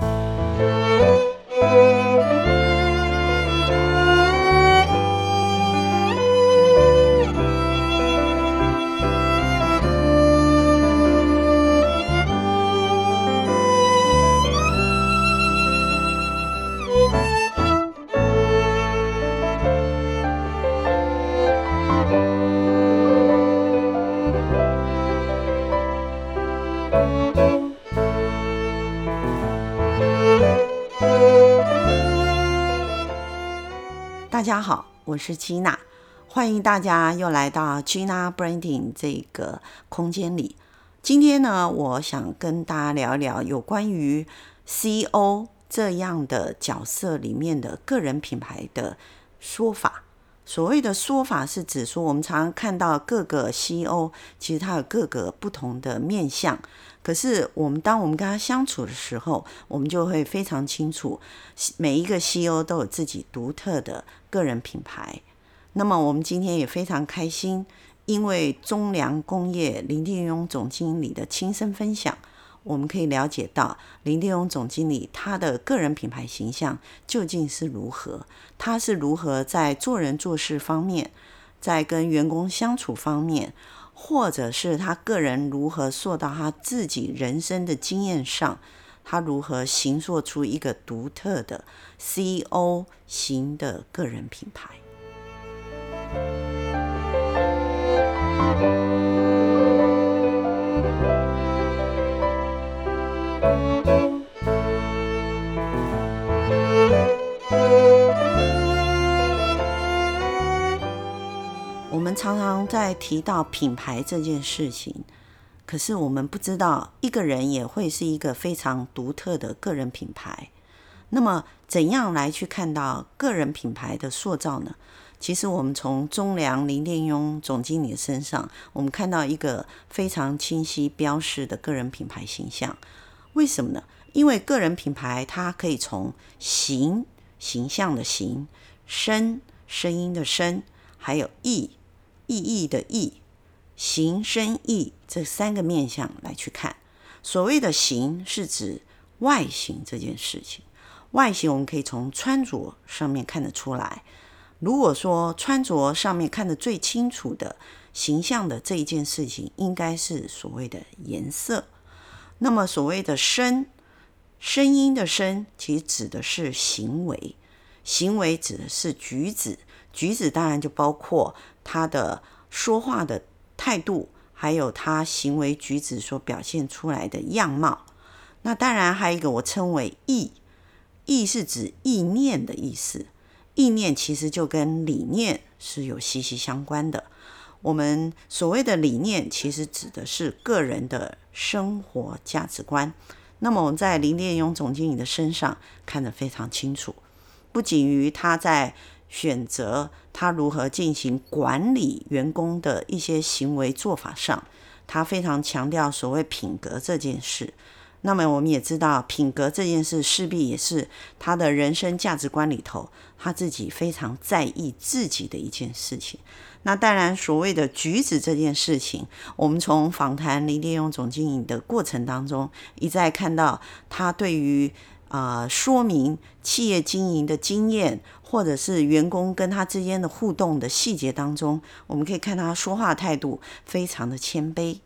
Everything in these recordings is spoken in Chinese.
大大家好，我是 Gina，欢迎大家又来到 Gina Branding 这个空间里。今天呢，我想跟大家聊一聊有关于 CEO 这样的角色里面的个人品牌的说法。所谓的说法是指说，我们常常看到各个 CEO，其实他有各个不同的面向。可是我们当我们跟他相处的时候，我们就会非常清楚，每一个 CEO 都有自己独特的个人品牌。那么我们今天也非常开心，因为中粮工业林定庸总经理的亲身分享，我们可以了解到林定荣总经理他的个人品牌形象究竟是如何，他是如何在做人做事方面，在跟员工相处方面。或者是他个人如何塑造他自己人生的经验上，他如何形塑出一个独特的 CEO 型的个人品牌。我们常常在提到品牌这件事情，可是我们不知道一个人也会是一个非常独特的个人品牌。那么，怎样来去看到个人品牌的塑造呢？其实，我们从中粮林定庸总经理身上，我们看到一个非常清晰标示的个人品牌形象。为什么呢？因为个人品牌它可以从形、形象的形、声、声音的声，还有意。意义的意，形声意这三个面向来去看。所谓的形是指外形这件事情，外形我们可以从穿着上面看得出来。如果说穿着上面看得最清楚的形象的这一件事情，应该是所谓的颜色。那么所谓的声，声音的声，其实指的是行为，行为指的是举止。举止当然就包括他的说话的态度，还有他行为举止所表现出来的样貌。那当然还有一个我称为意，意是指意念的意思。意念其实就跟理念是有息息相关的。我们所谓的理念，其实指的是个人的生活价值观。那么我们在林定庸总经理的身上看得非常清楚，不仅于他在选择他如何进行管理员工的一些行为做法上，他非常强调所谓品格这件事。那么我们也知道，品格这件事势必也是他的人生价值观里头，他自己非常在意自己的一件事情。那当然，所谓的举止这件事情，我们从访谈林定庸总经理的过程当中，一再看到他对于。啊、说明企业经营的经验，或者是员工跟他之间的互动的细节当中，我们可以看他说话态度非常的谦卑，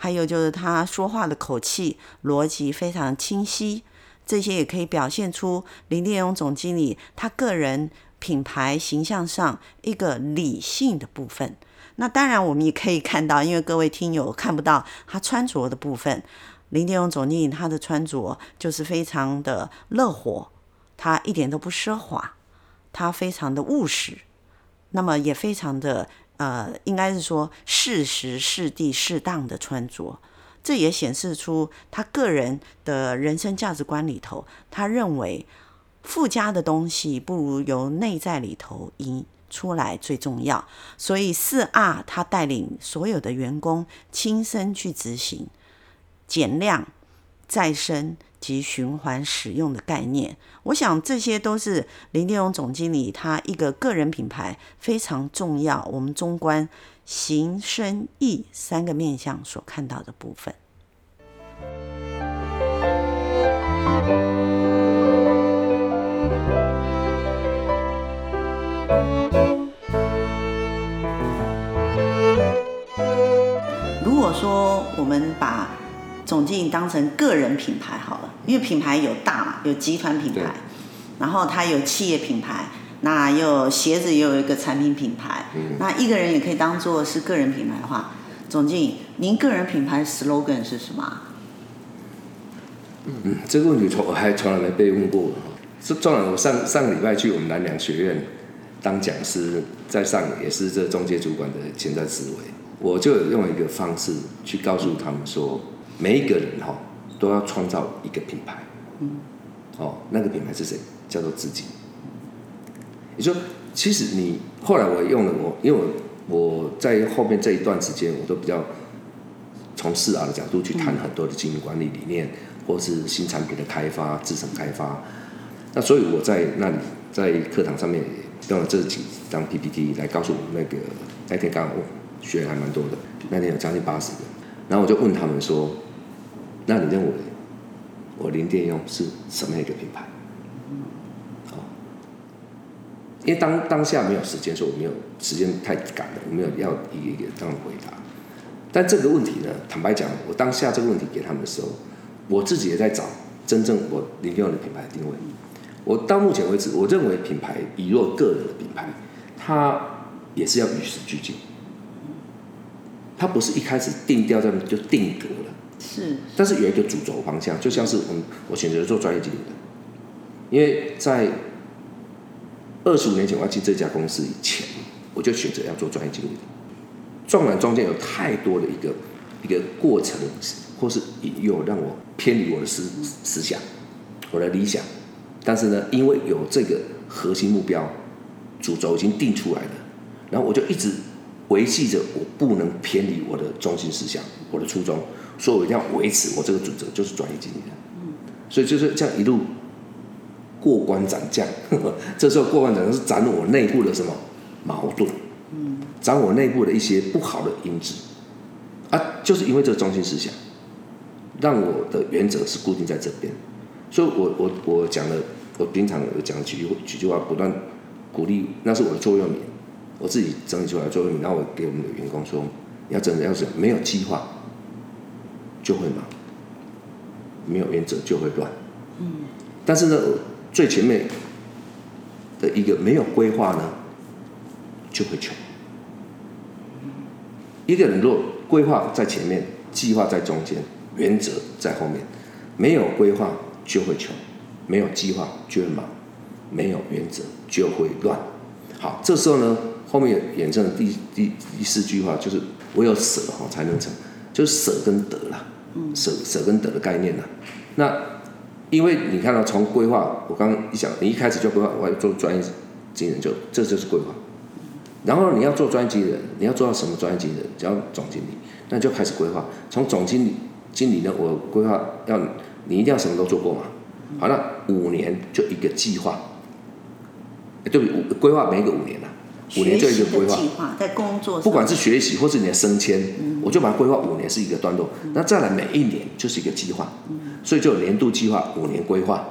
还有就是他说话的口气逻辑非常清晰，这些也可以表现出林定庸总经理他个人品牌形象上一个理性的部分。那当然，我们也可以看到，因为各位听友看不到他穿着的部分。林定庸总经理他的穿着就是非常的乐活，他一点都不奢华，他非常的务实，那么也非常的呃，应该是说适时适地适当的穿着，这也显示出他个人的人生价值观里头，他认为附加的东西不如由内在里头引出来最重要，所以四 R 他带领所有的员工亲身去执行。减量、再生及循环使用的概念，我想这些都是林天荣总经理他一个个人品牌非常重要，我们中观、行、生意三个面向所看到的部分。如果说我们把总经理当成个人品牌好了。因为品牌有大嘛，有集团品牌，然后它有企业品牌，那有鞋子也有一个产品品牌，嗯、那一个人也可以当做是个人品牌的话，总经理，您个人品牌 slogan 是什么？嗯，这个问题从我还从来没被问过。是，当然我上上个礼拜去我们南梁学院当讲师，在上也是这中介主管的潜在思维，我就有用一个方式去告诉他们说，每一个人哈都要创造一个品牌，嗯，哦，那个品牌是谁？叫做自己。你说，其实你后来我用了我，因为我我在后面这一段时间，我都比较从四 R 的角度去谈很多的经营管理理念。或是新产品的开发、制程开发，那所以我在那里在课堂上面用了这几张 PPT 来告诉我们那个那天刚好学还蛮多的，那天有将近八十个，然后我就问他们说：“那你认为我零电用是什么样一个品牌？”哦，因为当当下没有时间，所以我没有时间太赶了，我没有要一个一个这样回答。但这个问题呢，坦白讲，我当下这个问题给他们的时候。我自己也在找真正我零电用的品牌定位。我到目前为止，我认为品牌以若个人的品牌，它也是要与时俱进。它不是一开始定调在就定格了。是。但是有一个主轴方向，就像是我们我选择做专业经理的，因为在二十五年前我要进这家公司以前，我就选择要做专业经理的。纵然中间有太多的一个一个过程。或是引诱让我偏离我的思思想，我的理想，但是呢，因为有这个核心目标，主轴已经定出来了，然后我就一直维系着，我不能偏离我的中心思想，我的初衷，所以我一定要维持我这个准则，就是专业经理人。嗯，所以就是这样一路过关斩将，这时候过关斩将是斩我内部的什么矛盾，嗯，斩我内部的一些不好的因子，啊，就是因为这个中心思想。让我的原则是固定在这边，所以我我我讲了，我平常有讲几句几句话，不断鼓励，那是我的座右铭，我自己整理出来的座右铭，然后我给我们的员工说，要真的要是没有计划，就会忙，没有原则就会乱，嗯，但是呢，最前面的一个没有规划呢，就会穷，一个人若规划在前面，计划在中间。原则在后面，没有规划就会穷，没有计划就会忙，没有原则就会乱。好，这时候呢，后面衍生的第第第四句话就是“唯有舍哈才能成”，就是舍跟得啦，舍舍跟得的概念啦。那因为你看到从规划，我刚刚一想，你一开始就规划我要做专业经理人，就这就是规划。然后你要做专业经理人，你要做到什么专业经理人？只要总经理，那就开始规划，从总经理。经理呢，我规划要你一定要什么都做过嘛。好，那五年就一个计划，对不对？规划每一个五年啊，五年就一个规划。在工作，不管是学习或是你的升迁，嗯、我就把它规划五年是一个段落。嗯、那再来每一年就是一个计划，嗯、所以就有年度计划、五年规划，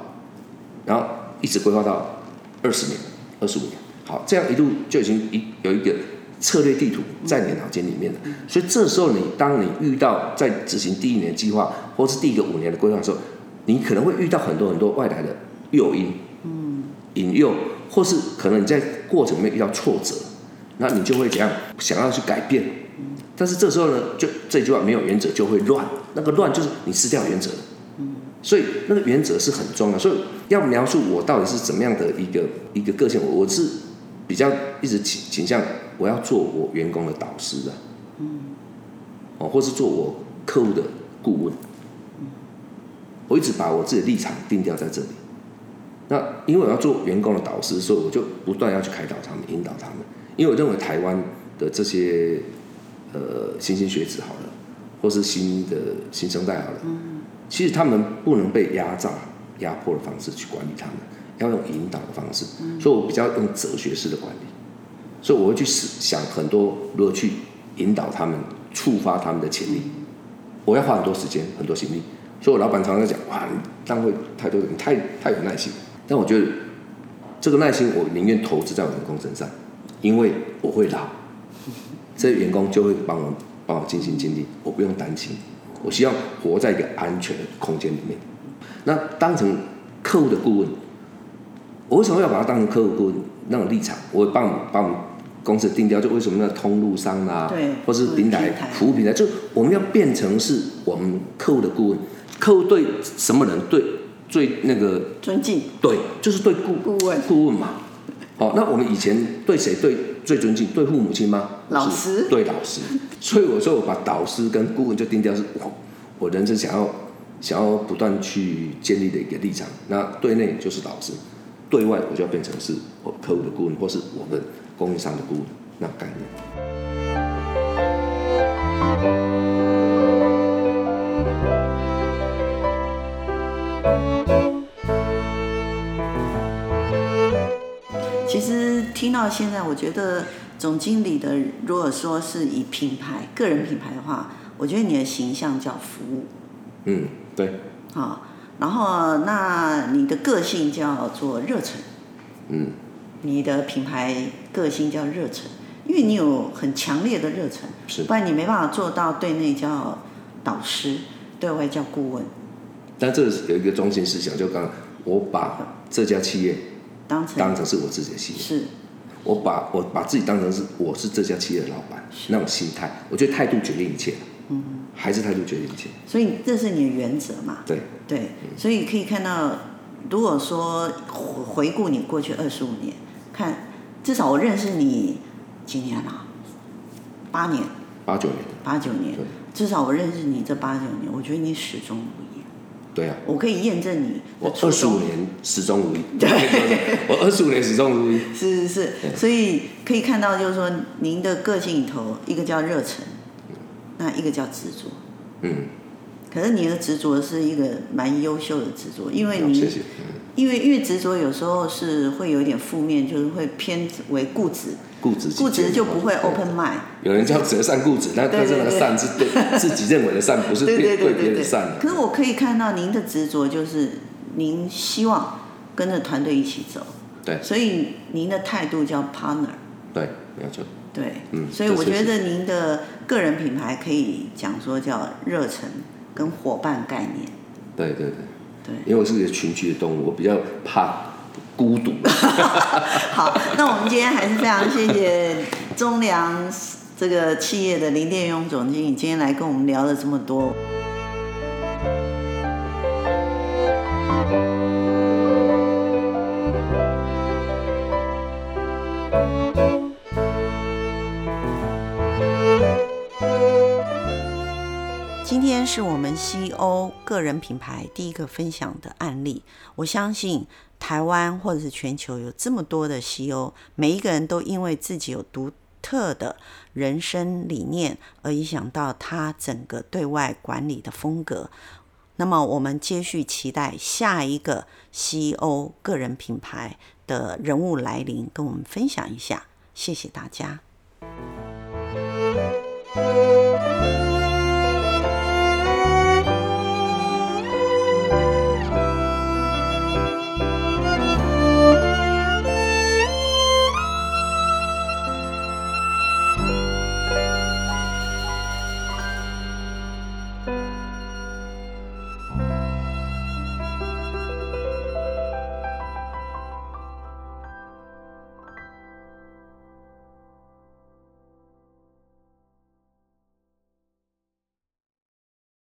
然后一直规划到二十年、二十五年。好，这样一路就已经一有一个。策略地图在你脑筋里面了，所以这时候你当你遇到在执行第一年计划或是第一个五年的规划的时候，你可能会遇到很多很多外来的诱因、引诱，或是可能你在过程里面遇到挫折，那你就会怎样想要去改变，但是这时候呢，就这句话没有原则就会乱，那个乱就是你失掉原则，所以那个原则是很重要，所以要描述我到底是怎么样的一个一个个性，我我是比较一直倾倾向。我要做我员工的导师的，嗯，哦，或是做我客户的顾问，嗯，我一直把我自己的立场定调在这里。那因为我要做员工的导师，所以我就不断要去开导他们、引导他们。因为我认为台湾的这些呃新兴学子好了，或是新的新生代好了，嗯，其实他们不能被压榨、压迫的方式去管理他们，要用引导的方式。嗯，所以我比较用哲学式的管理。所以我会去想很多如何去引导他们，触发他们的潜力。我要花很多时间、很多心力。所以我老板常常在讲：“哇，你浪费太多人，太太有耐心。”但我觉得这个耐心，我宁愿投资在我员工身上，因为我会老，这些员工就会帮我帮我尽心尽力，我不用担心。我希望活在一个安全的空间里面。那当成客户的顾问，我为什么要把它当成客户顾问那种立场？我会帮帮我们公司定调，就为什么那通路商啊，对，或是平台服务平台，就我们要变成是我们客户的顾问。客户对什么人对最那个尊敬？对，就是对顾顾问顾问嘛。哦，那我们以前对谁对最尊敬？对父母亲吗？老师。对老师。所以我说我把导师跟顾问就定掉是我我人生想要想要不断去建立的一个立场。那对内就是导师，对外我就要变成是我客户的顾问，或是我们供应商的顾问那概念。听到现在，我觉得总经理的，如果说是以品牌、个人品牌的话，我觉得你的形象叫服务。嗯，对。好，然后那你的个性叫做热忱。嗯。你的品牌个性叫热忱，因为你有很强烈的热忱，是，不然你没办法做到对内叫导师，对外叫顾问。但这有一个中心思想，就刚刚我把这家企业当成当成是我自己的企业。是。我把我把自己当成是我是这家企业的老板，那种心态，我觉得态度决定一切。嗯，还是态度决定一切。所以这是你的原则嘛？对对，所以可以看到，如果说回顾你过去二十五年，看至少我认识你几年了？八年。八九年。八九年。至少我认识你这八九年，我觉得你始终如一。对啊，我可以验证你。我二十五年始终如一。对，我二十五年始终如一。是是是，所以可以看到，就是说，您的个性里头，一个叫热忱，那一个叫执着。嗯。可是你的执着是一个蛮优秀的执着，因为你，因为越执着有时候是会有一点负面，就是会偏为固执。固执，固执就不会 open mind。有人叫折善固执，那但是那个善是对 自己认为的善，不是对对别人的善。可是我可以看到您的执着，就是您希望跟着团队一起走。对。所以您的态度叫 partner。对，没有错。对，嗯。所以我觉得您的个人品牌可以讲说叫热忱跟伙伴概念。对对对。对。因为我是一个群居的动物，我比较怕。孤独。好，那我们今天还是非常谢谢中粮这个企业的林殿勇总经理，今天来跟我们聊了这么多。是我们西欧个人品牌第一个分享的案例，我相信。台湾或者是全球有这么多的西欧每一个人都因为自己有独特的人生理念而影响到他整个对外管理的风格。那么，我们接续期待下一个西欧个人品牌的人物来临，跟我们分享一下。谢谢大家。